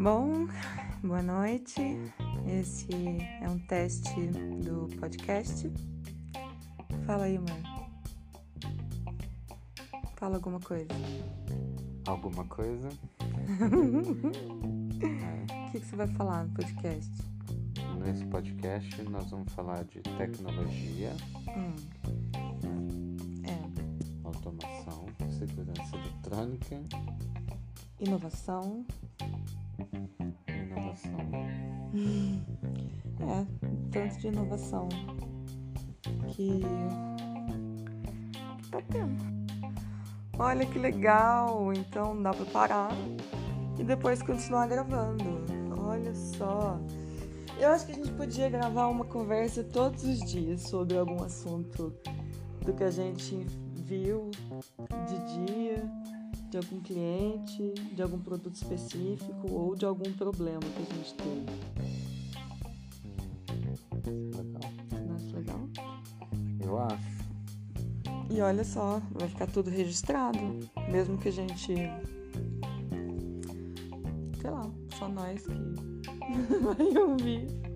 boa noite. Esse é um teste do podcast. Fala aí, mãe. Fala alguma coisa. Alguma coisa? O que, que você vai falar no podcast? Nesse podcast nós vamos falar de tecnologia, Hum. É. automação, segurança eletrônica, Inovação. Inovação. É, tanto de inovação que, que tá tendo. Olha que legal! Então dá pra parar e depois continuar gravando. Olha só. Eu acho que a gente podia gravar uma conversa todos os dias sobre algum assunto do que a gente viu de dia, de algum cliente, de algum produto específico ou de algum problema que a gente teve. Hum, legal. Nossa, legal. Eu acho. E olha só, vai ficar tudo registrado. Mesmo que a gente. Sei lá, só nós que vai ouvir.